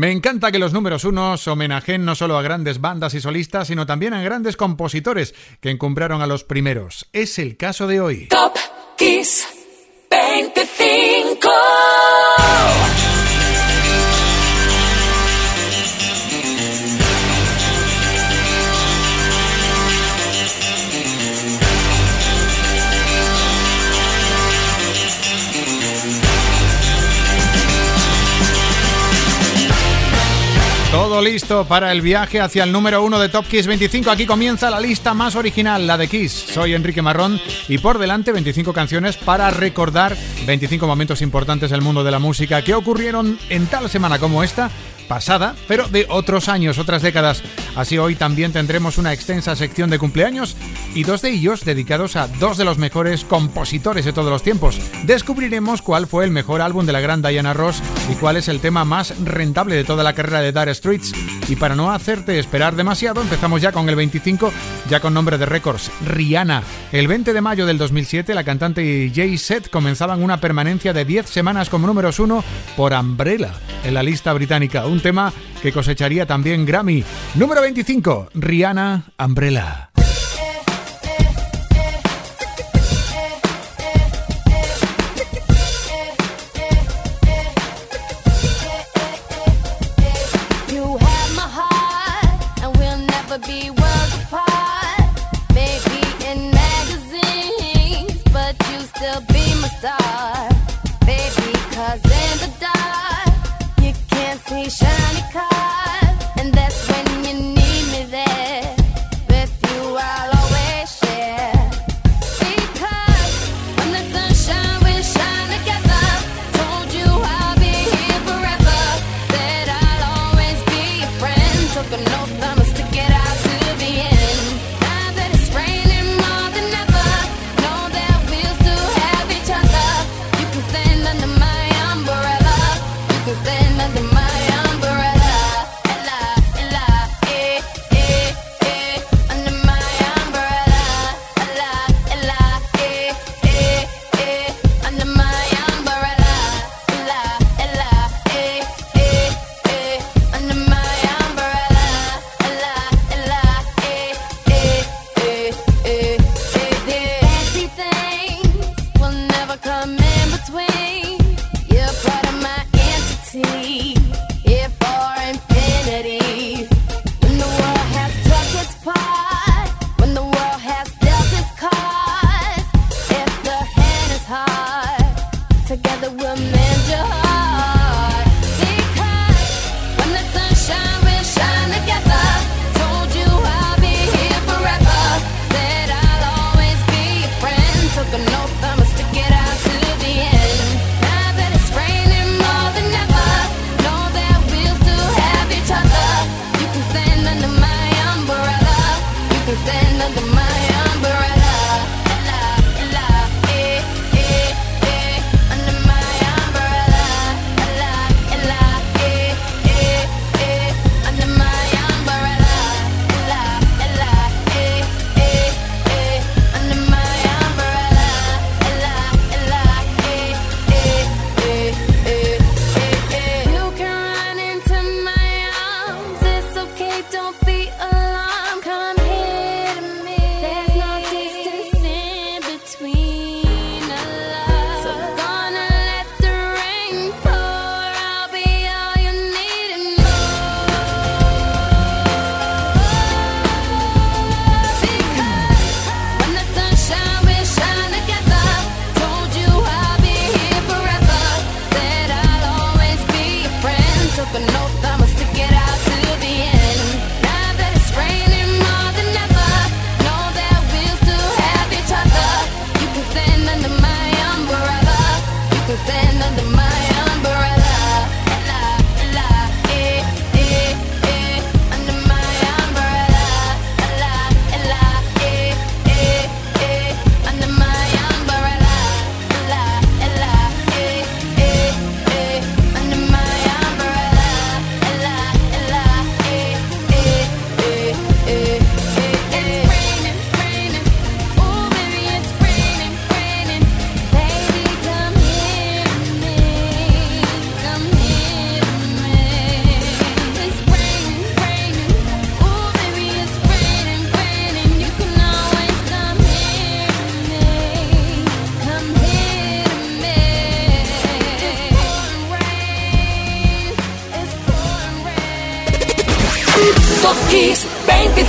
Me encanta que los números unos homenajen no solo a grandes bandas y solistas, sino también a grandes compositores que encumbraron a los primeros. Es el caso de hoy. Top Kiss listo para el viaje hacia el número uno de Top Kiss 25. Aquí comienza la lista más original, la de Kiss. Soy Enrique Marrón y por delante 25 canciones para recordar 25 momentos importantes del mundo de la música que ocurrieron en tal semana como esta pasada, pero de otros años, otras décadas. Así hoy también tendremos una extensa sección de cumpleaños y dos de ellos dedicados a dos de los mejores compositores de todos los tiempos. Descubriremos cuál fue el mejor álbum de la gran Diana Ross y cuál es el tema más rentable de toda la carrera de Dire Streets. Y para no hacerte esperar demasiado, empezamos ya con el 25, ya con nombre de récords, Rihanna. El 20 de mayo del 2007, la cantante y Jay Z comenzaban una permanencia de 10 semanas como números 1 por Umbrella en la lista británica. Tema que cosecharía también Grammy. Número 25, Rihanna Umbrella. Shine.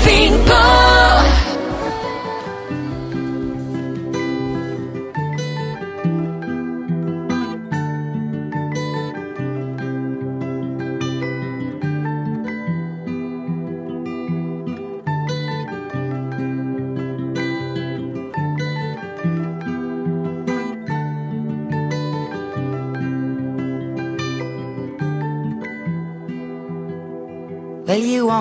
25.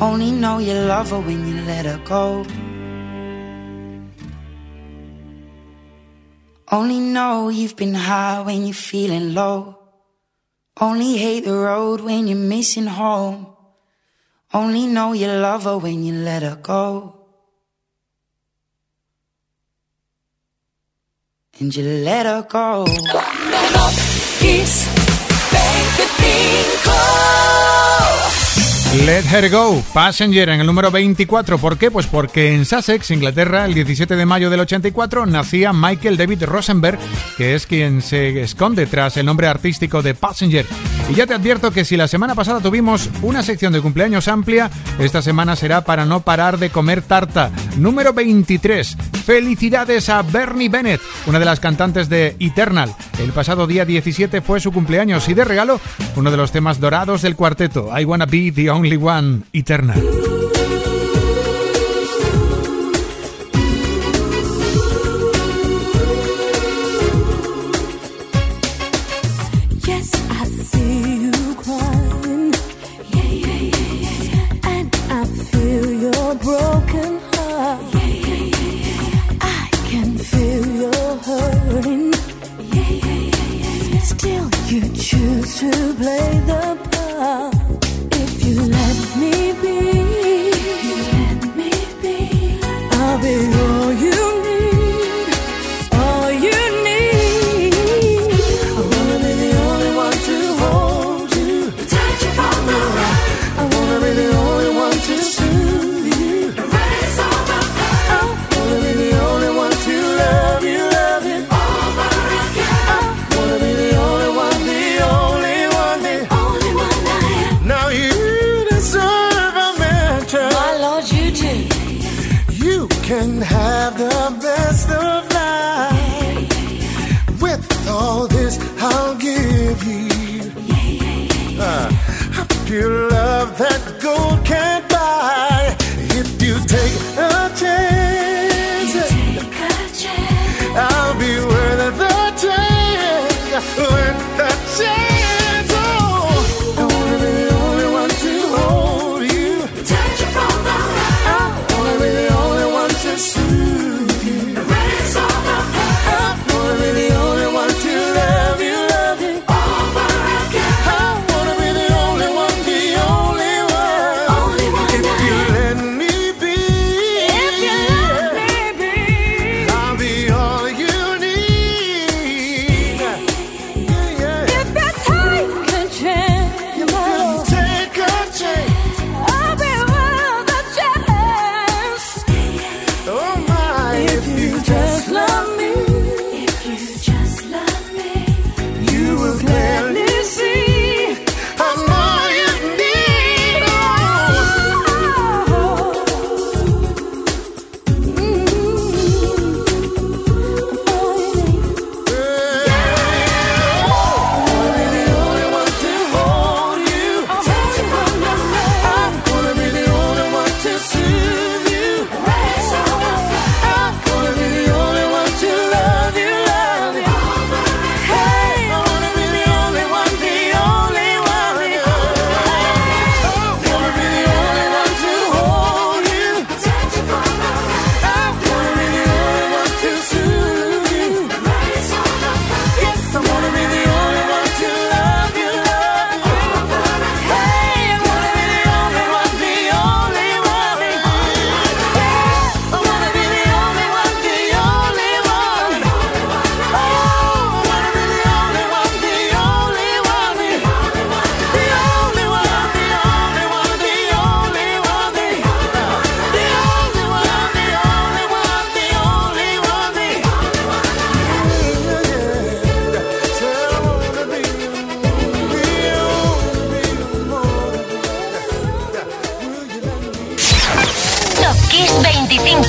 Only know you love her when you let her go. Only know you've been high when you're feeling low. Only hate the road when you're missing home. Only know you love her when you let her go. And you let her go. Top Kiss 25. Let Her Go, Passenger en el número 24. ¿Por qué? Pues porque en Sussex, Inglaterra, el 17 de mayo del 84, nacía Michael David Rosenberg, que es quien se esconde tras el nombre artístico de Passenger. Y ya te advierto que si la semana pasada tuvimos una sección de cumpleaños amplia, esta semana será para no parar de comer tarta. Número 23. Felicidades a Bernie Bennett, una de las cantantes de Eternal. El pasado día 17 fue su cumpleaños y de regalo uno de los temas dorados del cuarteto, I Wanna Be the Only One, Eternal.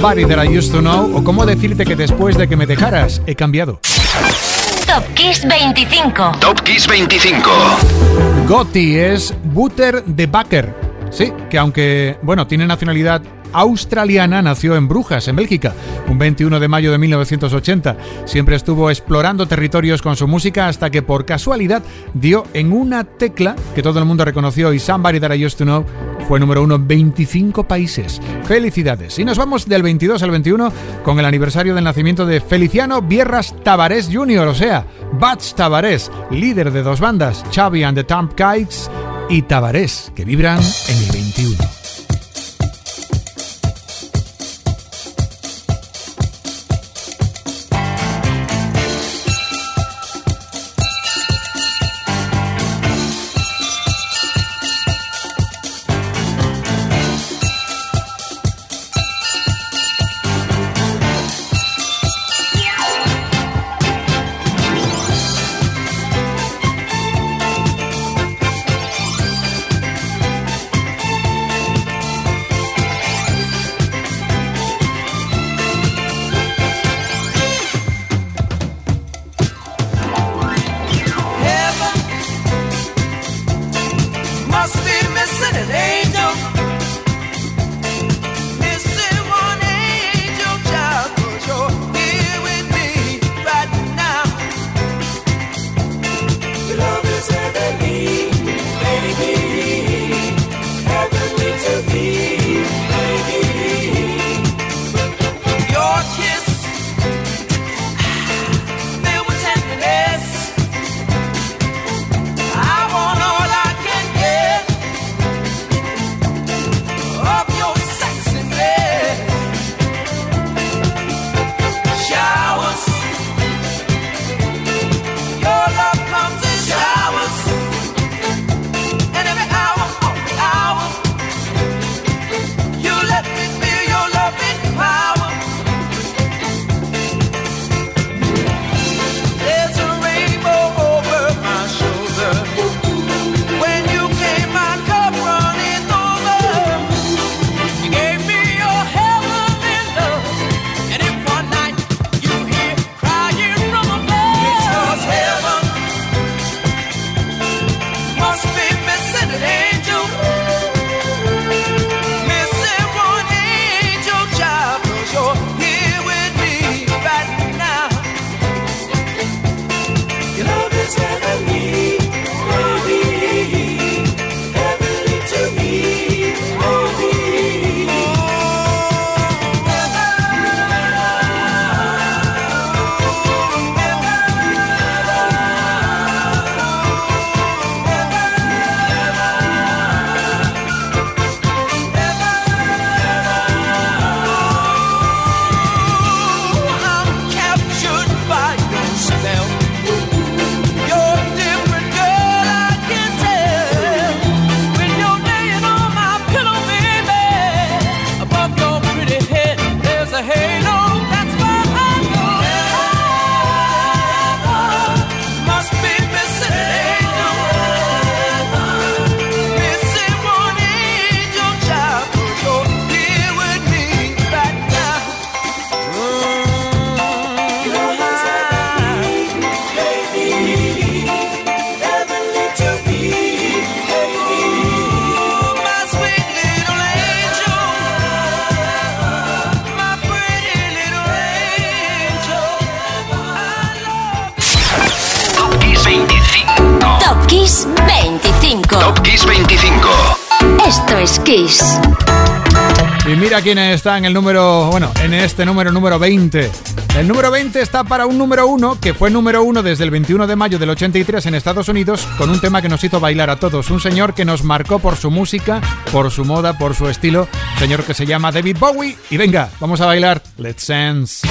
Somebody That I Used to Know o cómo decirte que después de que me dejaras he cambiado. Top Kiss 25. Top Kiss 25. Gotti es Butter de Baker. Sí, que aunque, bueno, tiene nacionalidad australiana, nació en Brujas, en Bélgica, un 21 de mayo de 1980. Siempre estuvo explorando territorios con su música hasta que por casualidad dio en una tecla que todo el mundo reconoció y Somebody That I Used to Know fue número uno en 25 países. Felicidades. Y nos vamos del 22 al 21 con el aniversario del nacimiento de Feliciano Bierras Tavares Jr., o sea, Bats Tavares, líder de dos bandas, Xavi and the Tamp Kites y Tavares, que vibran en el 21. Mira quién está en el número, bueno, en este número número 20. El número 20 está para un número 1 que fue número 1 desde el 21 de mayo del 83 en Estados Unidos con un tema que nos hizo bailar a todos. Un señor que nos marcó por su música, por su moda, por su estilo. Señor que se llama David Bowie. Y venga, vamos a bailar Let's Dance.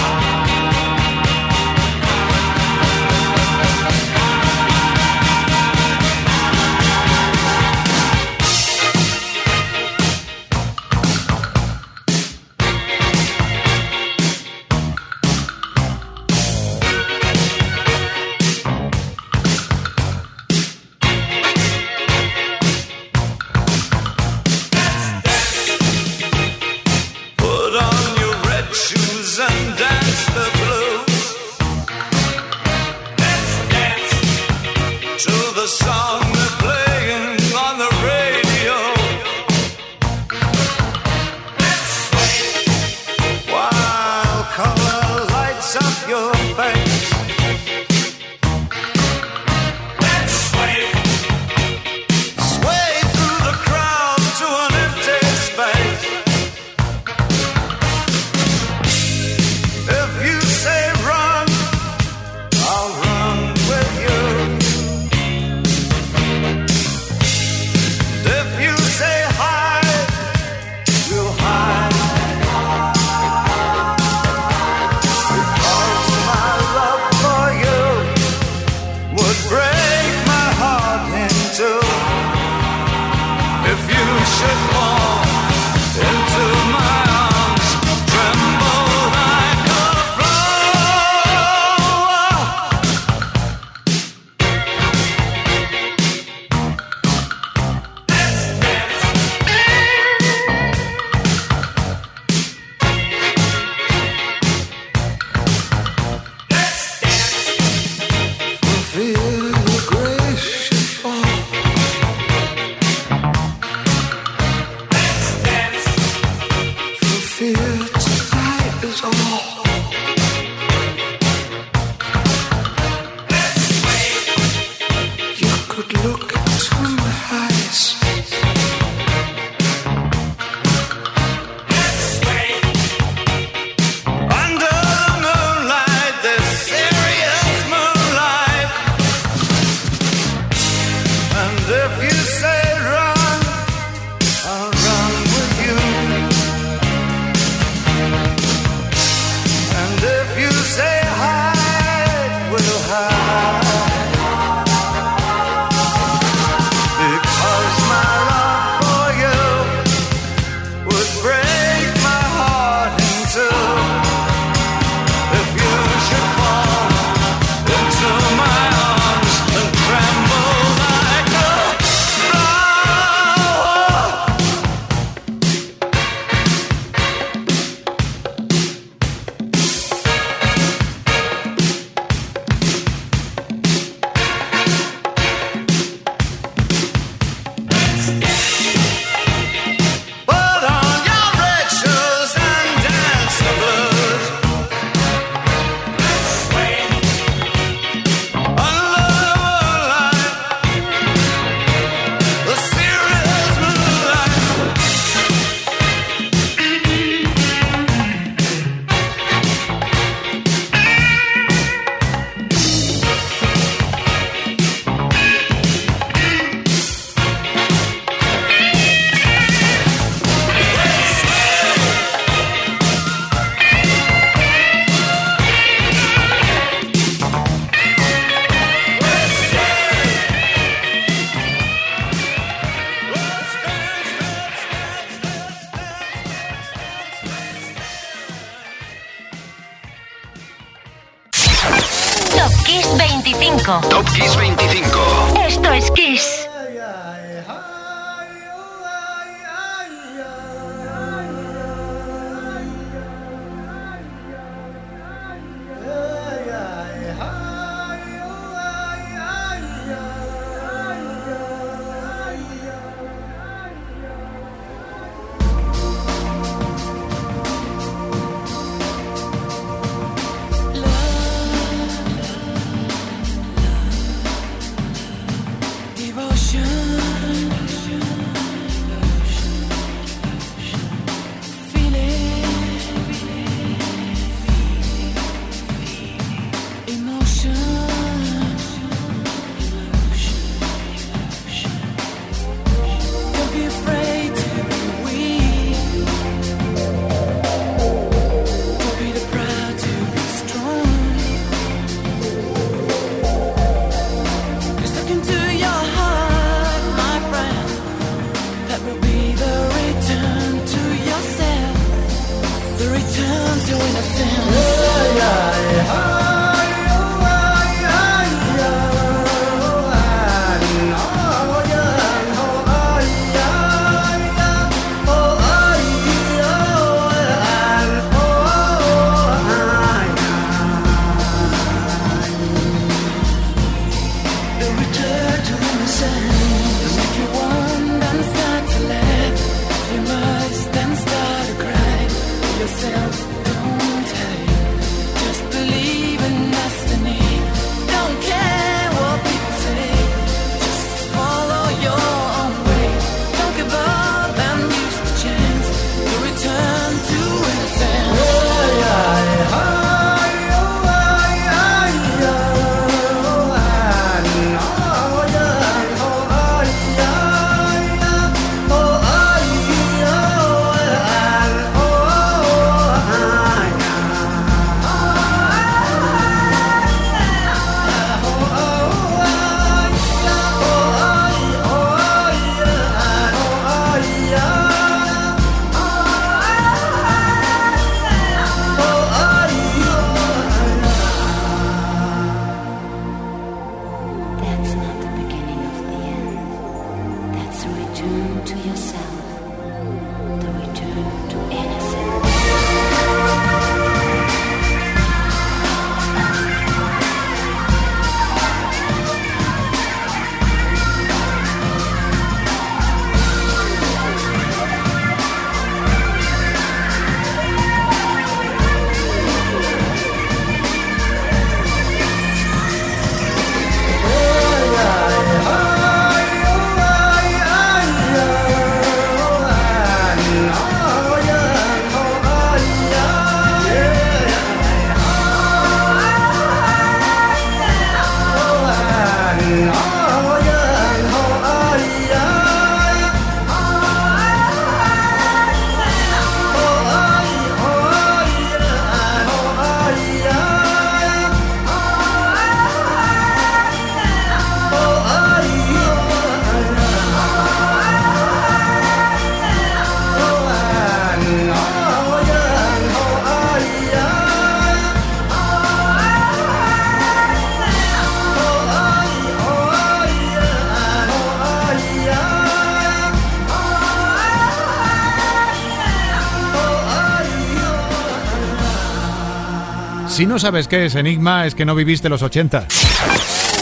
Si no sabes qué es Enigma, es que no viviste los 80.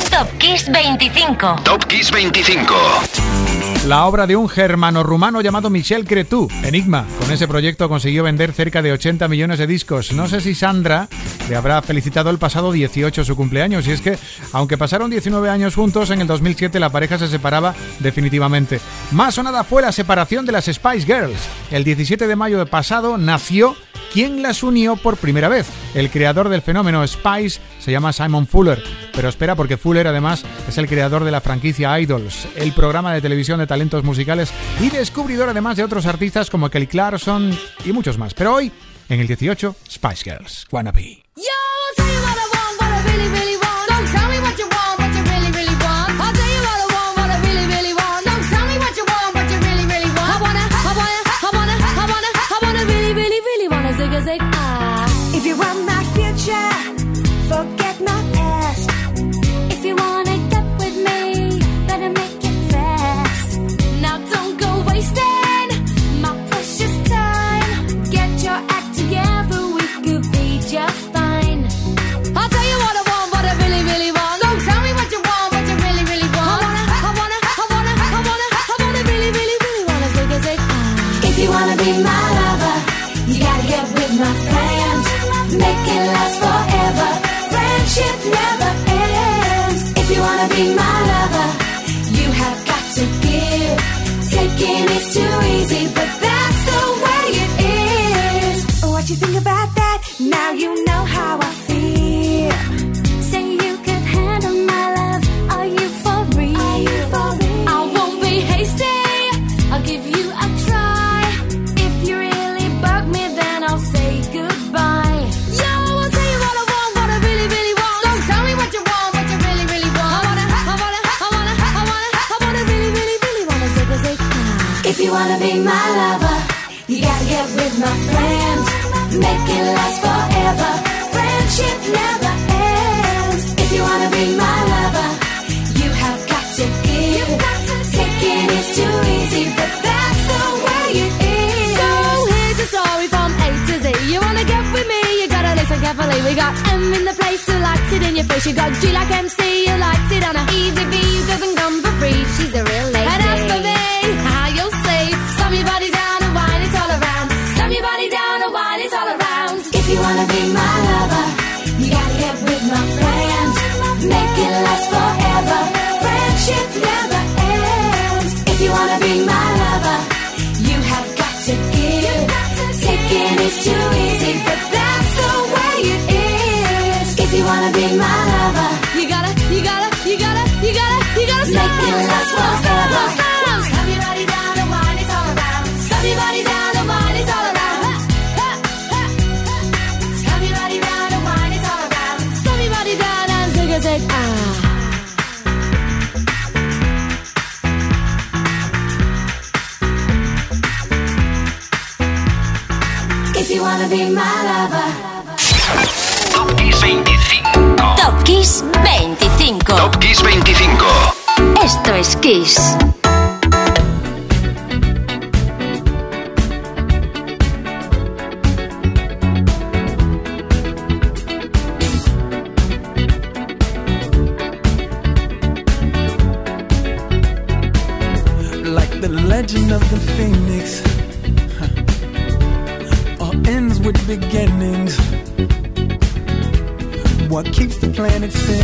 Top Kiss 25. Top Kiss 25. La obra de un germano-rumano llamado Michel Cretu, Enigma. Con ese proyecto consiguió vender cerca de 80 millones de discos. No sé si Sandra le habrá felicitado el pasado 18 su cumpleaños. Y es que, aunque pasaron 19 años juntos, en el 2007 la pareja se separaba definitivamente. Más o nada fue la separación de las Spice Girls. El 17 de mayo de pasado nació quien las unió por primera vez. El creador del fenómeno Spice se llama Simon Fuller, pero espera porque Fuller además es el creador de la franquicia Idols, el programa de televisión de talentos musicales y descubridor además de otros artistas como Kelly Clarkson y muchos más. Pero hoy, en el 18, Spice Girls, Wannabe. If make it last forever. Friendship never ends. If you wanna be my lover, you have got to give. Taking is too easy, but that's the way it is. What you think about that? Now you know how I feel. Say you could handle my love. Are you for real? You for real? I won't be hasty. I'll give you. wanna be my lover. You gotta get with my friends, make it last forever. Friendship never ends. If you wanna be my lover, you have got to give. Taking is too easy, but that's the way it is. So here's a story from A to Z. You wanna get with me? You gotta listen carefully. We got M in the place who likes it in your face. You got G like MC who likes it on a easy beat. friendship never ends. If you wanna be my lover, you have got to give. Taking is to be my lover. Top Kiss 25. Top Kiss 25. Top Kiss 25. Esto es Kiss. Like the legend of the phoenix. it's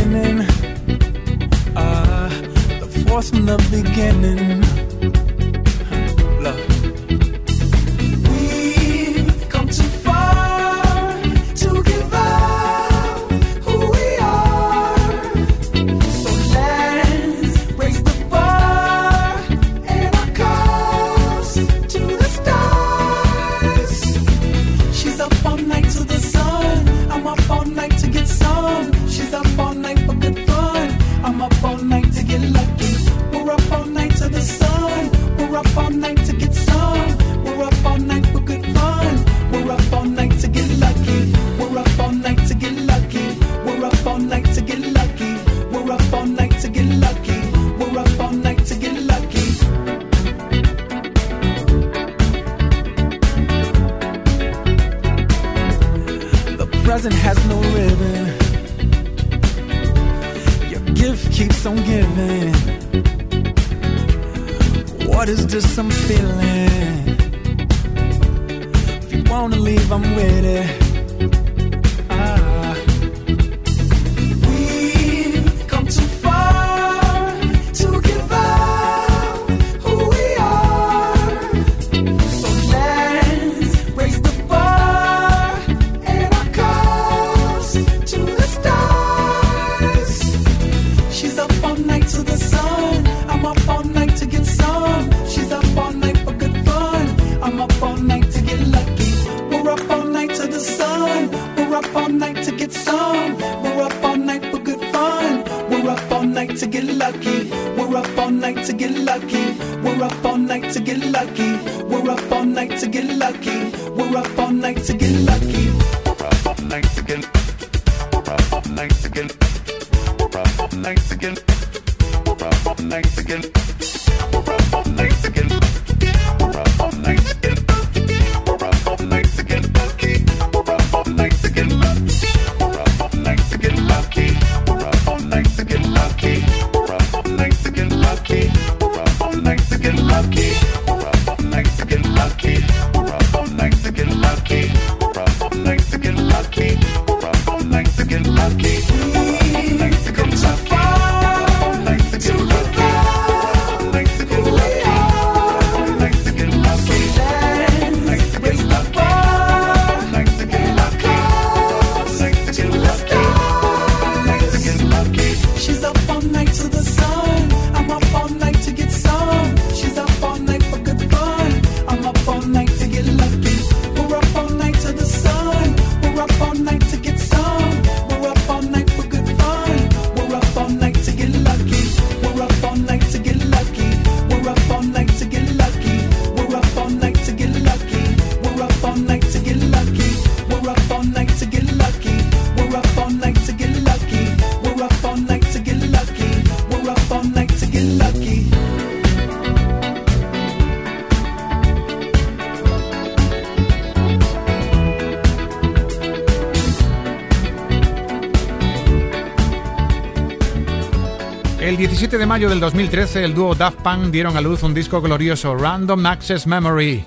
17 de mayo del 2013, el dúo Daft Punk dieron a luz un disco glorioso, Random Access Memory.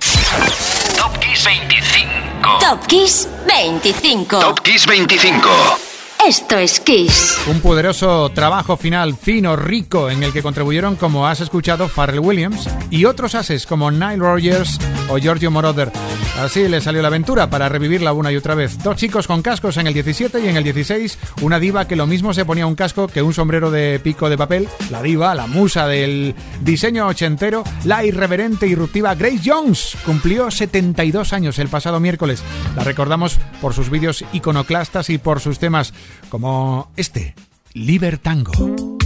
Top Kiss 25. Top Kiss 25. Top Kiss 25. Esto es Kiss. Un poderoso trabajo final, fino, rico, en el que contribuyeron, como has escuchado, Pharrell Williams y otros ases como Nile Rogers o Giorgio Moroder. Así le salió la aventura para revivirla una y otra vez. Dos chicos con cascos en el 17 y en el 16, una diva que lo mismo se ponía un casco que un sombrero de pico de papel. La diva, la musa del diseño ochentero, la irreverente y irruptiva Grace Jones. Cumplió 72 años el pasado miércoles. La recordamos por sus vídeos iconoclastas y por sus temas como este, Libertango.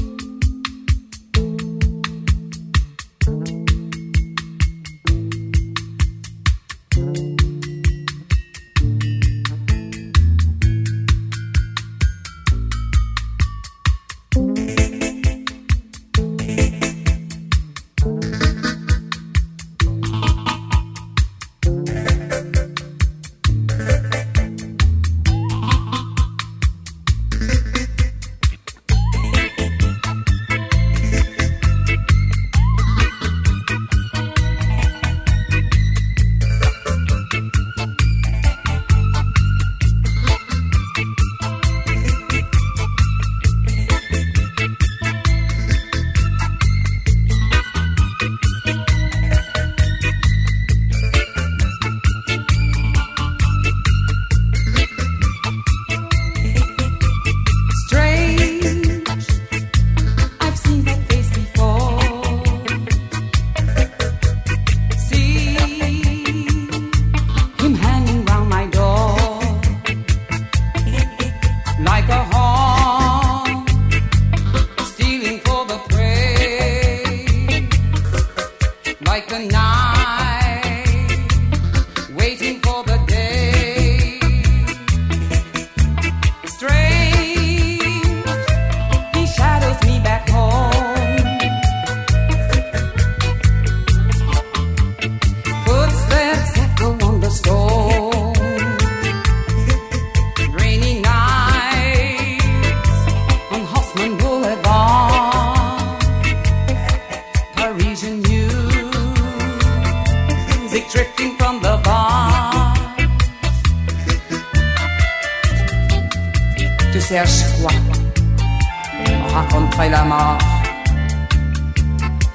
Rencontrer la mort.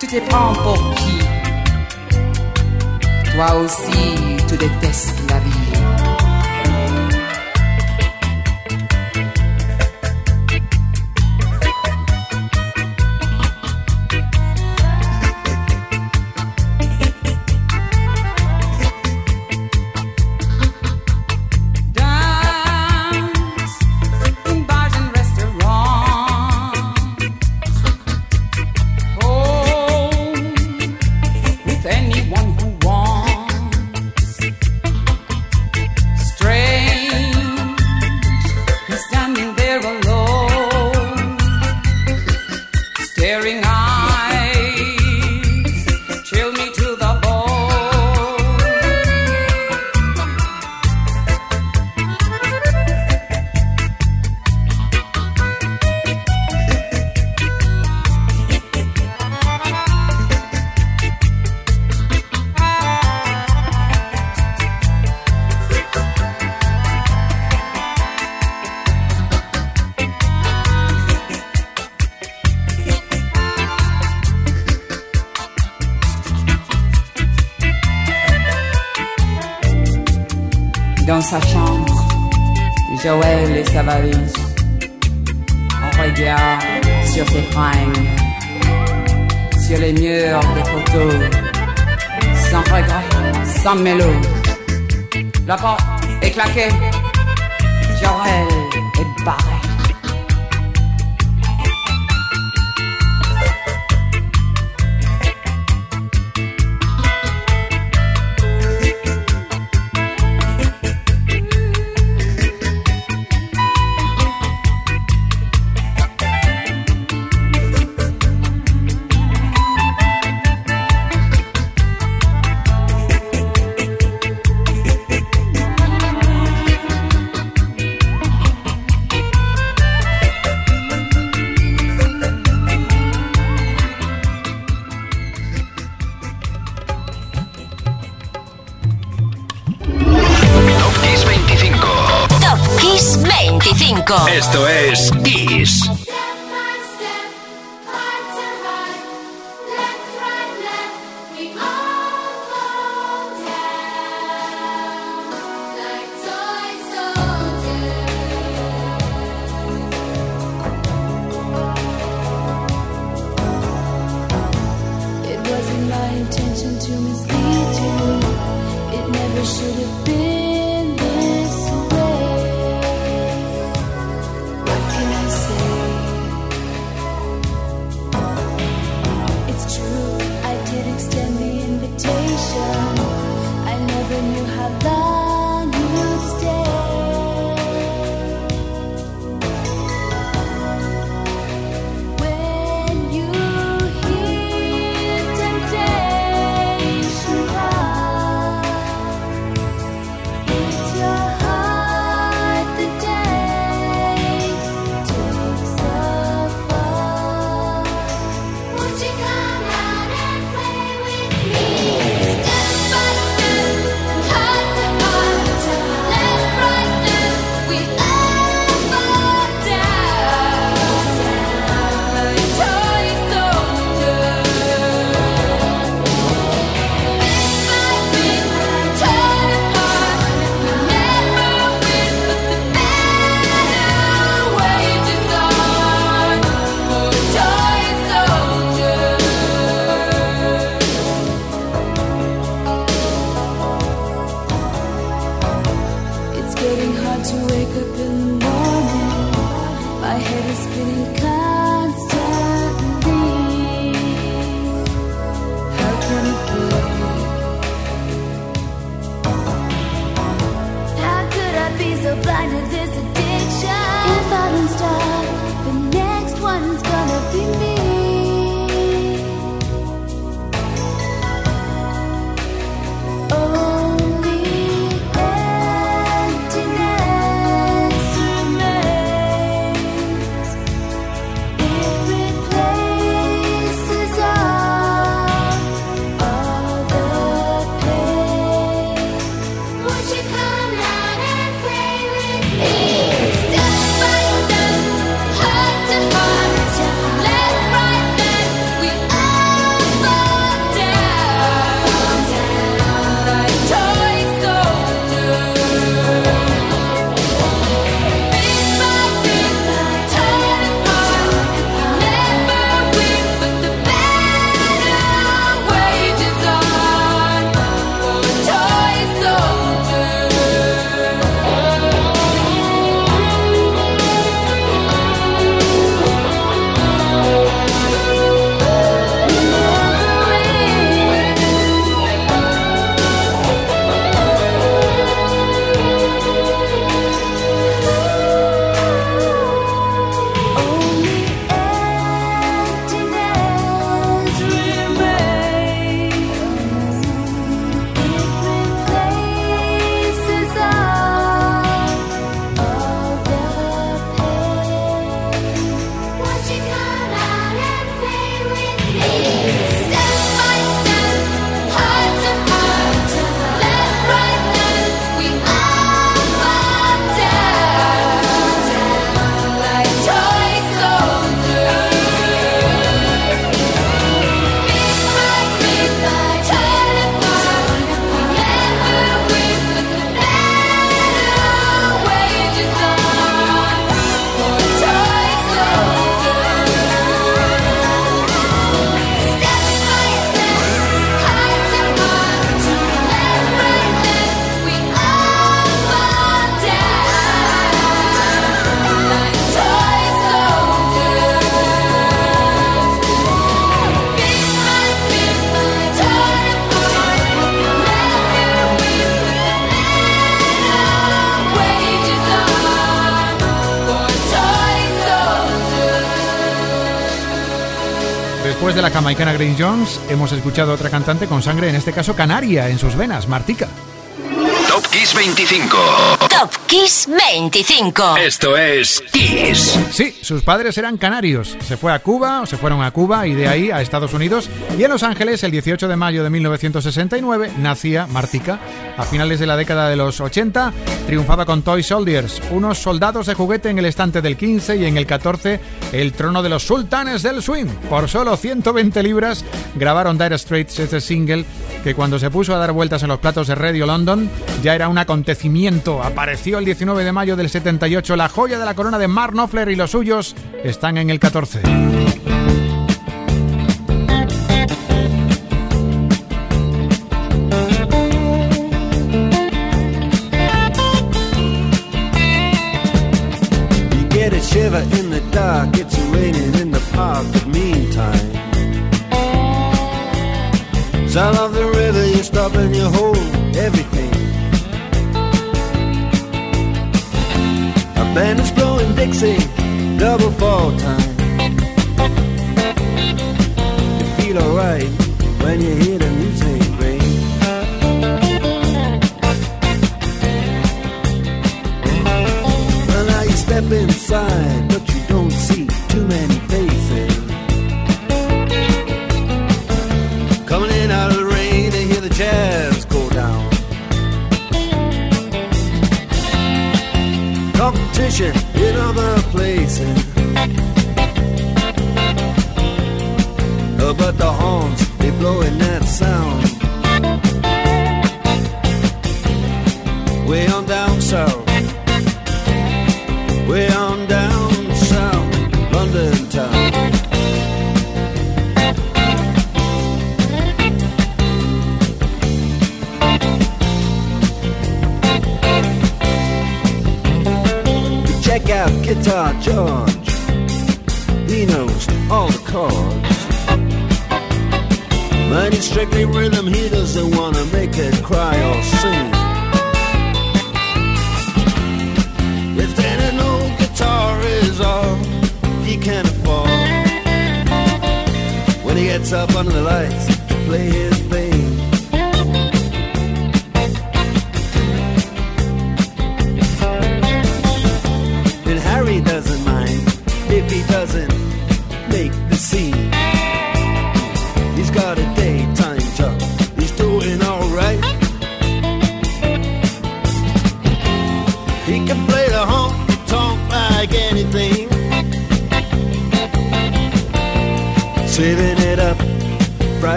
Tu te prends pour qui? Toi aussi, tu détestes jamaicana Grace Jones, hemos escuchado a otra cantante con sangre, en este caso canaria, en sus venas, Martica. Kiss 25. Top Kiss 25. Esto es Kiss. Sí, sus padres eran canarios. Se fue a Cuba o se fueron a Cuba y de ahí a Estados Unidos. Y en Los Ángeles, el 18 de mayo de 1969, nacía Martica. A finales de la década de los 80, triunfaba con Toy Soldiers, unos soldados de juguete en el estante del 15 y en el 14, el trono de los sultanes del swing. Por solo 120 libras, grabaron Dire Straits este single que cuando se puso a dar vueltas en los platos de Radio London ya era un acontecimiento. Apareció el 19 de mayo del 78 la joya de la corona de Mark Knopfler y los suyos están en el 14. You get a shiver in the dark, it's raining in the park, but meantime. Sound of the river, you stop and you hold everything. Band is blowing Dixie, double fall time. You feel alright when you hear the music ring. Well, now you step inside, but you don't see too many faces. Competition in other places. But the horns, they blowing that sound. Way on down south. Way on Out Guitar George. He knows all the chords. But it's strictly rhythm, he doesn't wanna make it cry or sing. If then old guitar is all he can afford, when he gets up under the lights to play his thing.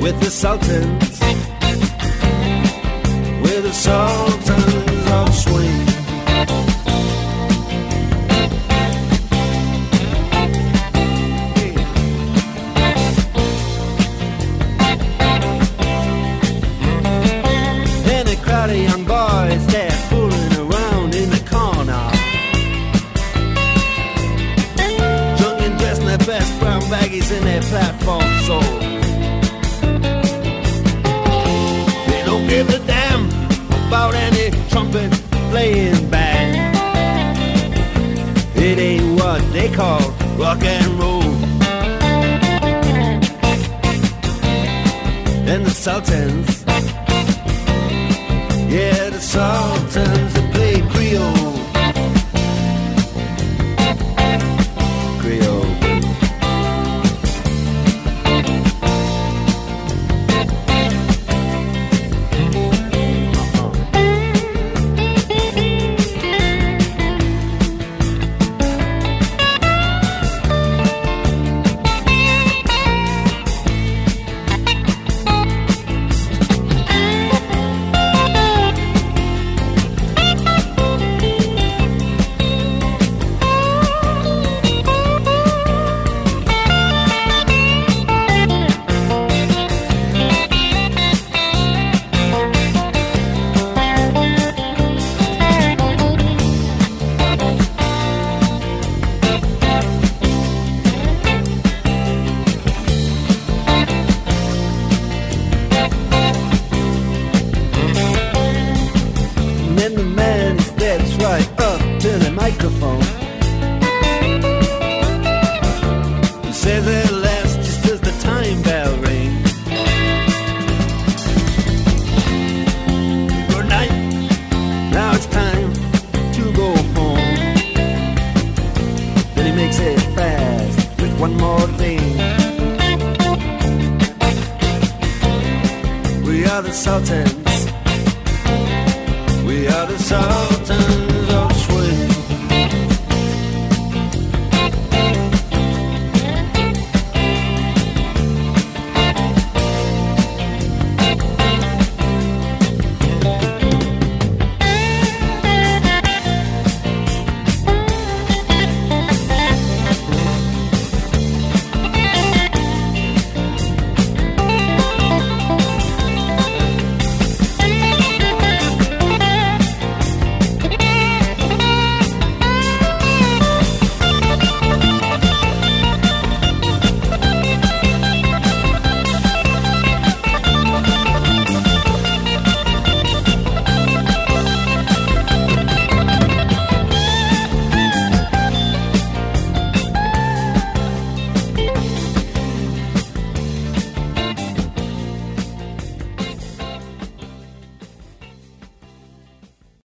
With the Sultans, with the Sultans trumpet playing band. It ain't what they call rock and roll. And the Sultans, yeah, the Sultans